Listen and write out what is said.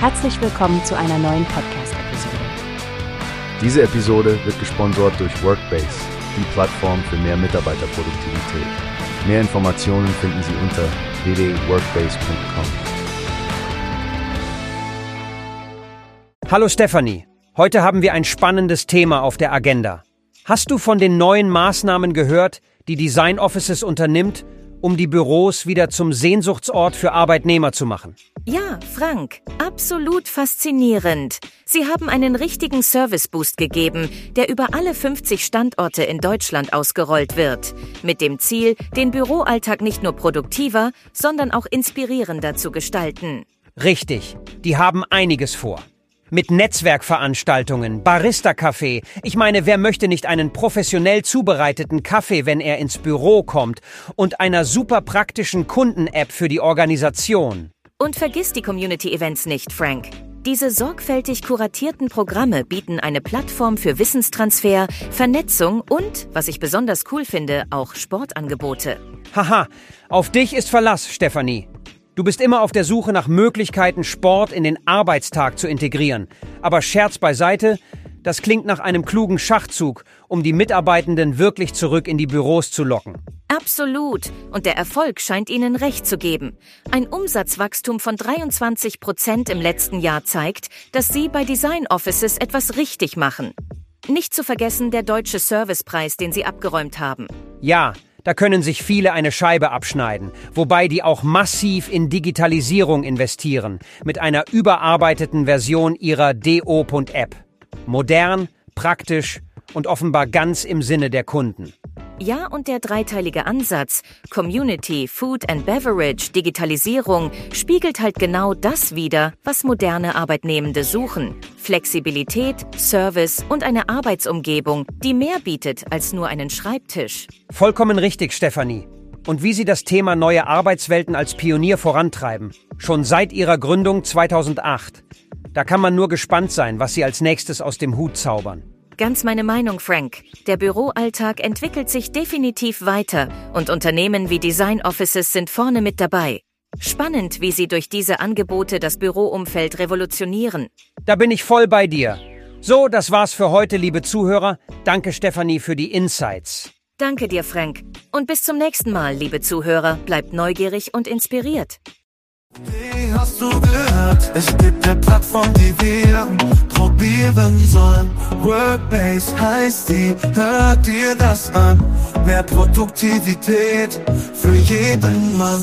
Herzlich willkommen zu einer neuen Podcast-Episode. Diese Episode wird gesponsert durch Workbase, die Plattform für mehr Mitarbeiterproduktivität. Mehr Informationen finden Sie unter www.workbase.com. Hallo Stefanie, heute haben wir ein spannendes Thema auf der Agenda. Hast du von den neuen Maßnahmen gehört, die Design Offices unternimmt, um die Büros wieder zum Sehnsuchtsort für Arbeitnehmer zu machen? Ja, Frank, absolut faszinierend. Sie haben einen richtigen Service-Boost gegeben, der über alle 50 Standorte in Deutschland ausgerollt wird, mit dem Ziel, den Büroalltag nicht nur produktiver, sondern auch inspirierender zu gestalten. Richtig, die haben einiges vor. Mit Netzwerkveranstaltungen, Barista-Kaffee. Ich meine, wer möchte nicht einen professionell zubereiteten Kaffee, wenn er ins Büro kommt? Und einer super praktischen Kunden-App für die Organisation. Und vergiss die Community-Events nicht, Frank. Diese sorgfältig kuratierten Programme bieten eine Plattform für Wissenstransfer, Vernetzung und, was ich besonders cool finde, auch Sportangebote. Haha, auf dich ist Verlass, Stefanie. Du bist immer auf der Suche nach Möglichkeiten, Sport in den Arbeitstag zu integrieren. Aber Scherz beiseite, das klingt nach einem klugen Schachzug, um die Mitarbeitenden wirklich zurück in die Büros zu locken. Absolut. Und der Erfolg scheint Ihnen recht zu geben. Ein Umsatzwachstum von 23 Prozent im letzten Jahr zeigt, dass Sie bei Design Offices etwas richtig machen. Nicht zu vergessen der deutsche Servicepreis, den Sie abgeräumt haben. Ja, da können sich viele eine Scheibe abschneiden, wobei die auch massiv in Digitalisierung investieren, mit einer überarbeiteten Version ihrer DO.app. Modern, praktisch und offenbar ganz im Sinne der Kunden. Ja, und der dreiteilige Ansatz Community, Food and Beverage, Digitalisierung spiegelt halt genau das wider, was moderne Arbeitnehmende suchen. Flexibilität, Service und eine Arbeitsumgebung, die mehr bietet als nur einen Schreibtisch. Vollkommen richtig, Stefanie. Und wie Sie das Thema neue Arbeitswelten als Pionier vorantreiben. Schon seit Ihrer Gründung 2008. Da kann man nur gespannt sein, was Sie als nächstes aus dem Hut zaubern. Ganz meine Meinung, Frank. Der Büroalltag entwickelt sich definitiv weiter und Unternehmen wie Design Offices sind vorne mit dabei. Spannend, wie sie durch diese Angebote das Büroumfeld revolutionieren. Da bin ich voll bei dir. So, das war's für heute, liebe Zuhörer. Danke, Stefanie, für die Insights. Danke dir, Frank. Und bis zum nächsten Mal, liebe Zuhörer. Bleibt neugierig und inspiriert. Wie hast du gehört? Es gibt eine Plattform, die wir probieren sollen. Workbase heißt die, hört dir das an. Mehr Produktivität für jeden Mann.